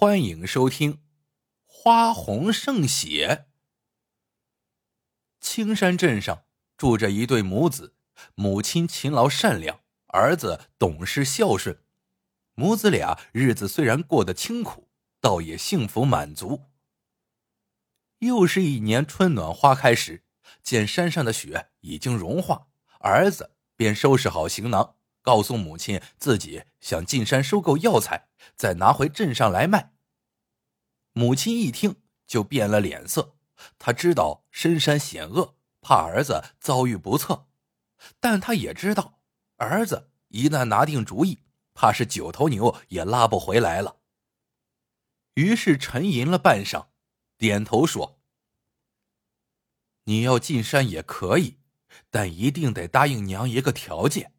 欢迎收听《花红胜血》。青山镇上住着一对母子，母亲勤劳善良，儿子懂事孝顺。母子俩日子虽然过得清苦，倒也幸福满足。又是一年春暖花开时，见山上的雪已经融化，儿子便收拾好行囊。告诉母亲自己想进山收购药材，再拿回镇上来卖。母亲一听就变了脸色，他知道深山险恶，怕儿子遭遇不测，但他也知道儿子一旦拿定主意，怕是九头牛也拉不回来了。于是沉吟了半晌，点头说：“你要进山也可以，但一定得答应娘一个条件。”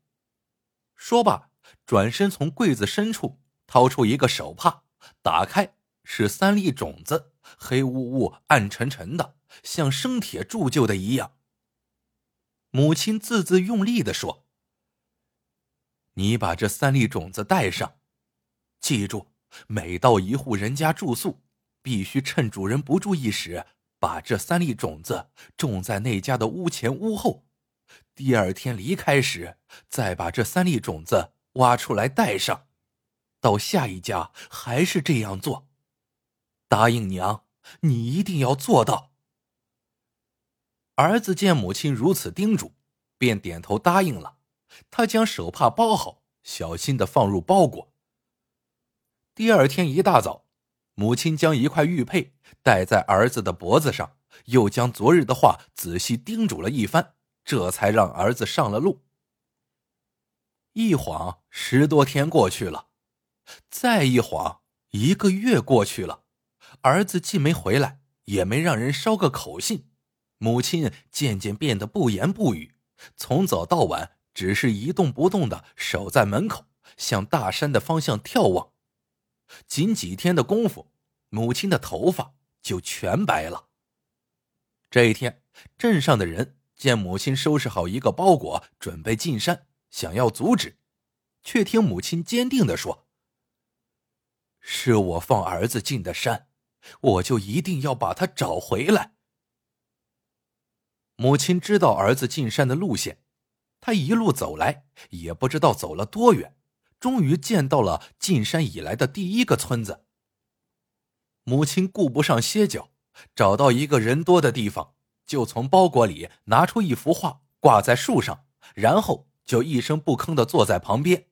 说罢，转身从柜子深处掏出一个手帕，打开是三粒种子，黑雾雾、暗沉沉的，像生铁铸就的一样。母亲字字用力的说：“你把这三粒种子带上，记住，每到一户人家住宿，必须趁主人不注意时，把这三粒种子种在那家的屋前屋后。”第二天离开时，再把这三粒种子挖出来带上，到下一家还是这样做。答应娘，你一定要做到。儿子见母亲如此叮嘱，便点头答应了。他将手帕包好，小心的放入包裹。第二天一大早，母亲将一块玉佩戴在儿子的脖子上，又将昨日的话仔细叮嘱了一番。这才让儿子上了路。一晃十多天过去了，再一晃一个月过去了，儿子既没回来，也没让人捎个口信。母亲渐渐变得不言不语，从早到晚只是一动不动的守在门口，向大山的方向眺望。仅几天的功夫，母亲的头发就全白了。这一天，镇上的人。见母亲收拾好一个包裹，准备进山，想要阻止，却听母亲坚定的说：“是我放儿子进的山，我就一定要把他找回来。”母亲知道儿子进山的路线，他一路走来，也不知道走了多远，终于见到了进山以来的第一个村子。母亲顾不上歇脚，找到一个人多的地方。就从包裹里拿出一幅画，挂在树上，然后就一声不吭的坐在旁边。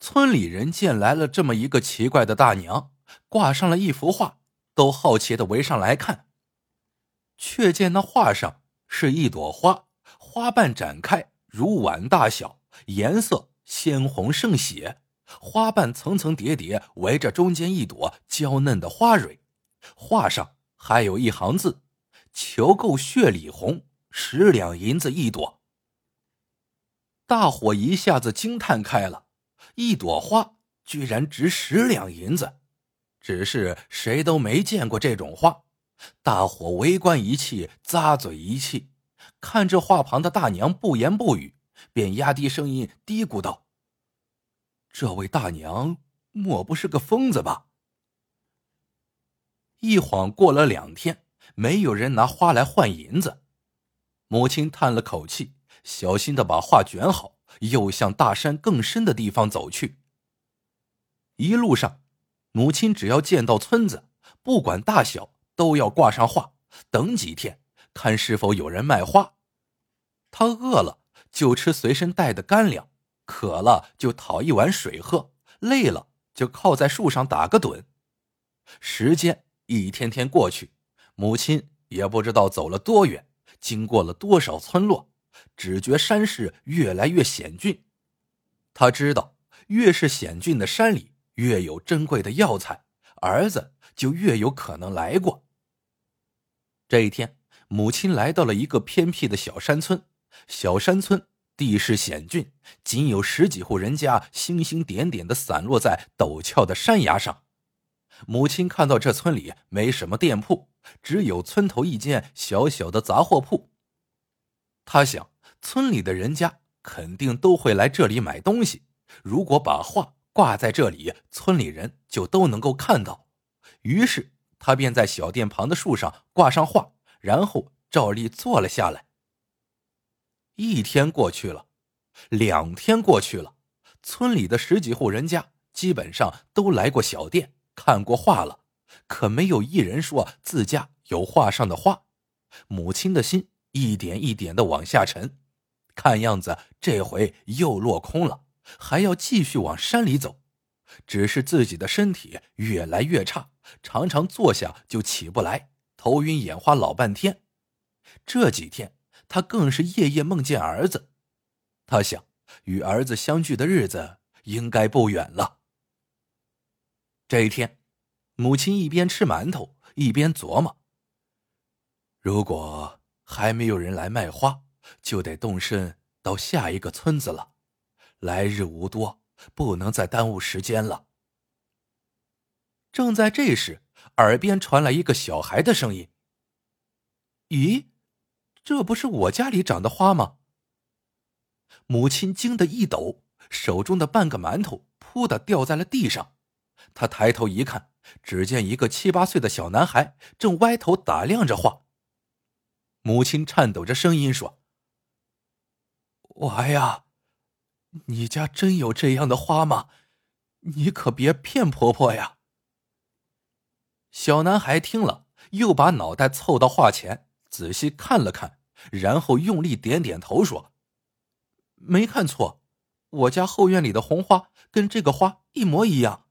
村里人见来了这么一个奇怪的大娘，挂上了一幅画，都好奇的围上来看。却见那画上是一朵花，花瓣展开如碗大小，颜色鲜红胜血，花瓣层层叠叠围着中间一朵娇嫩的花蕊，画上还有一行字。求购血里红，十两银子一朵。大伙一下子惊叹开了，一朵花居然值十两银子，只是谁都没见过这种花。大伙围观一气，咂嘴一气，看这画旁的大娘不言不语，便压低声音嘀咕道：“这位大娘莫不是个疯子吧？”一晃过了两天。没有人拿花来换银子，母亲叹了口气，小心的把画卷好，又向大山更深的地方走去。一路上，母亲只要见到村子，不管大小，都要挂上画，等几天，看是否有人卖花。他饿了就吃随身带的干粮，渴了就讨一碗水喝，累了就靠在树上打个盹。时间一天天过去。母亲也不知道走了多远，经过了多少村落，只觉山势越来越险峻。他知道，越是险峻的山里，越有珍贵的药材，儿子就越有可能来过。这一天，母亲来到了一个偏僻的小山村。小山村地势险峻，仅有十几户人家，星星点点的散落在陡峭的山崖上。母亲看到这村里没什么店铺。只有村头一间小小的杂货铺。他想，村里的人家肯定都会来这里买东西。如果把画挂在这里，村里人就都能够看到。于是他便在小店旁的树上挂上画，然后照例坐了下来。一天过去了，两天过去了，村里的十几户人家基本上都来过小店看过画了，可没有一人说自家有画上的画。母亲的心一点一点的往下沉。看样子这回又落空了，还要继续往山里走。只是自己的身体越来越差，常常坐下就起不来，头晕眼花老半天。这几天他更是夜夜梦见儿子。他想，与儿子相聚的日子应该不远了。这一天，母亲一边吃馒头一边琢磨：如果还没有人来卖花。就得动身到下一个村子了，来日无多，不能再耽误时间了。正在这时，耳边传来一个小孩的声音：“咦，这不是我家里长的花吗？”母亲惊得一抖，手中的半个馒头“噗”的掉在了地上。他抬头一看，只见一个七八岁的小男孩正歪头打量着画。母亲颤抖着声音说。娃呀，你家真有这样的花吗？你可别骗婆婆呀！小男孩听了，又把脑袋凑到画前，仔细看了看，然后用力点点头说：“没看错，我家后院里的红花跟这个花一模一样。”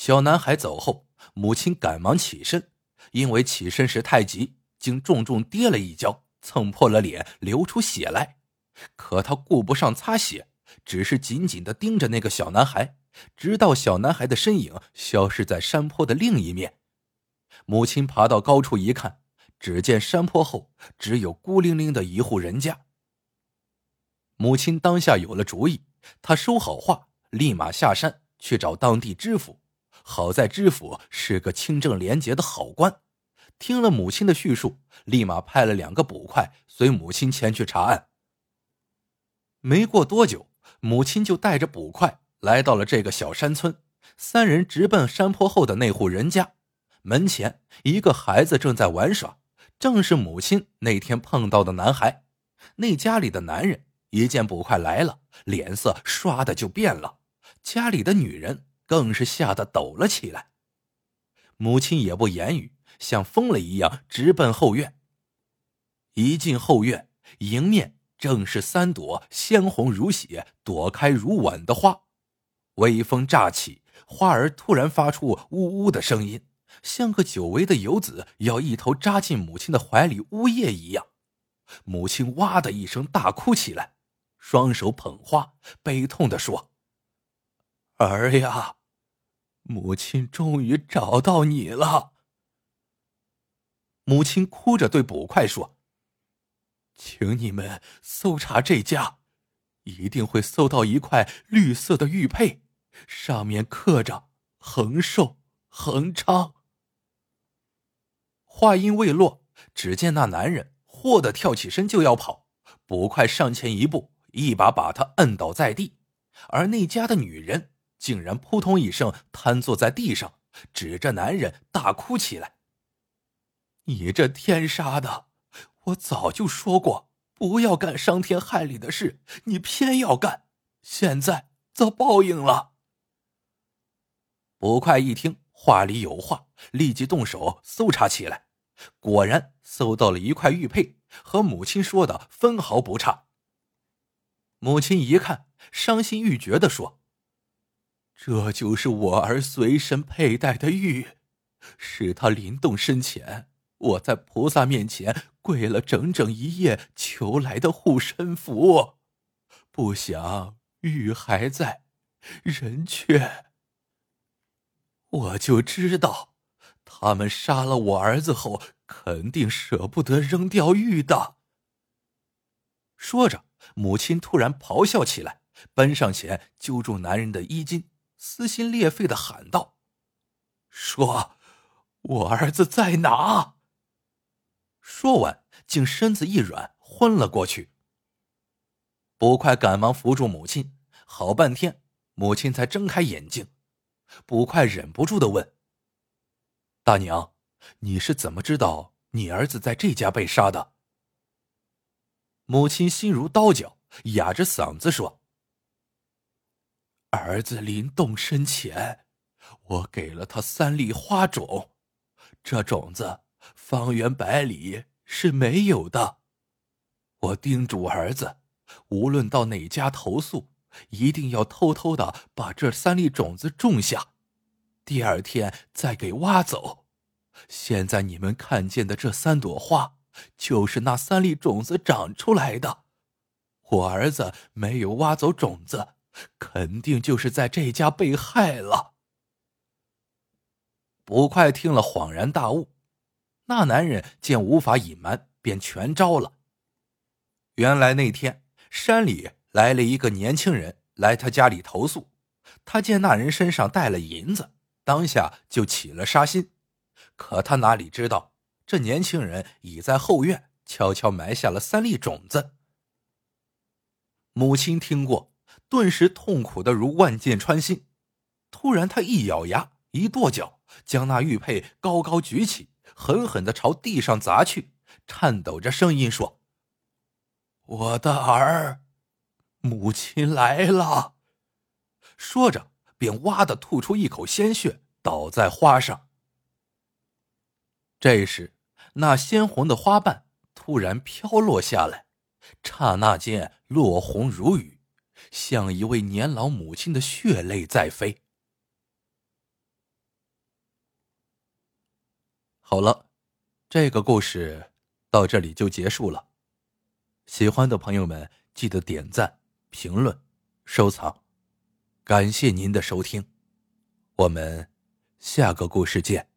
小男孩走后，母亲赶忙起身，因为起身时太急，竟重重跌了一跤。蹭破了脸，流出血来。可他顾不上擦血，只是紧紧的盯着那个小男孩，直到小男孩的身影消失在山坡的另一面。母亲爬到高处一看，只见山坡后只有孤零零的一户人家。母亲当下有了主意，她收好画，立马下山去找当地知府。好在知府是个清正廉洁的好官。听了母亲的叙述，立马派了两个捕快随母亲前去查案。没过多久，母亲就带着捕快来到了这个小山村。三人直奔山坡后的那户人家，门前一个孩子正在玩耍，正是母亲那天碰到的男孩。那家里的男人一见捕快来了，脸色唰的就变了；家里的女人更是吓得抖了起来。母亲也不言语。像疯了一样直奔后院。一进后院，迎面正是三朵鲜红如血、朵开如碗的花。微风乍起，花儿突然发出呜呜的声音，像个久违的游子要一头扎进母亲的怀里呜咽一样。母亲哇的一声大哭起来，双手捧花，悲痛的说：“儿呀，母亲终于找到你了。”母亲哭着对捕快说：“请你们搜查这家，一定会搜到一块绿色的玉佩，上面刻着‘恒寿恒昌’。”话音未落，只见那男人霍的跳起身就要跑，捕快上前一步，一把把他摁倒在地，而那家的女人竟然扑通一声瘫坐在地上，指着男人大哭起来。你这天杀的！我早就说过不要干伤天害理的事，你偏要干，现在遭报应了。捕快一听话里有话，立即动手搜查起来，果然搜到了一块玉佩，和母亲说的分毫不差。母亲一看，伤心欲绝的说：“这就是我儿随身佩戴的玉，是他临动身前。”我在菩萨面前跪了整整一夜，求来的护身符，不想玉还在，人却……我就知道，他们杀了我儿子后，肯定舍不得扔掉玉的。说着，母亲突然咆哮起来，奔上前揪住男人的衣襟，撕心裂肺的喊道：“说，我儿子在哪？”说完，竟身子一软，昏了过去。捕快赶忙扶住母亲，好半天，母亲才睁开眼睛。捕快忍不住的问：“大娘，你是怎么知道你儿子在这家被杀的？”母亲心如刀绞，哑着嗓子说：“儿子临动身前，我给了他三粒花种，这种子方圆百里是没有的。我叮嘱儿子，无论到哪家投宿。”一定要偷偷的把这三粒种子种下，第二天再给挖走。现在你们看见的这三朵花，就是那三粒种子长出来的。我儿子没有挖走种子，肯定就是在这家被害了。捕快听了恍然大悟，那男人见无法隐瞒，便全招了。原来那天山里。来了一个年轻人来他家里投宿，他见那人身上带了银子，当下就起了杀心。可他哪里知道，这年轻人已在后院悄悄埋下了三粒种子。母亲听过，顿时痛苦的如万箭穿心。突然，他一咬牙，一跺脚，将那玉佩高高举起，狠狠的朝地上砸去，颤抖着声音说：“我的儿。”母亲来了，说着便哇的吐出一口鲜血，倒在花上。这时，那鲜红的花瓣突然飘落下来，刹那间落红如雨，像一位年老母亲的血泪在飞。好了，这个故事到这里就结束了。喜欢的朋友们记得点赞。评论，收藏，感谢您的收听，我们下个故事见。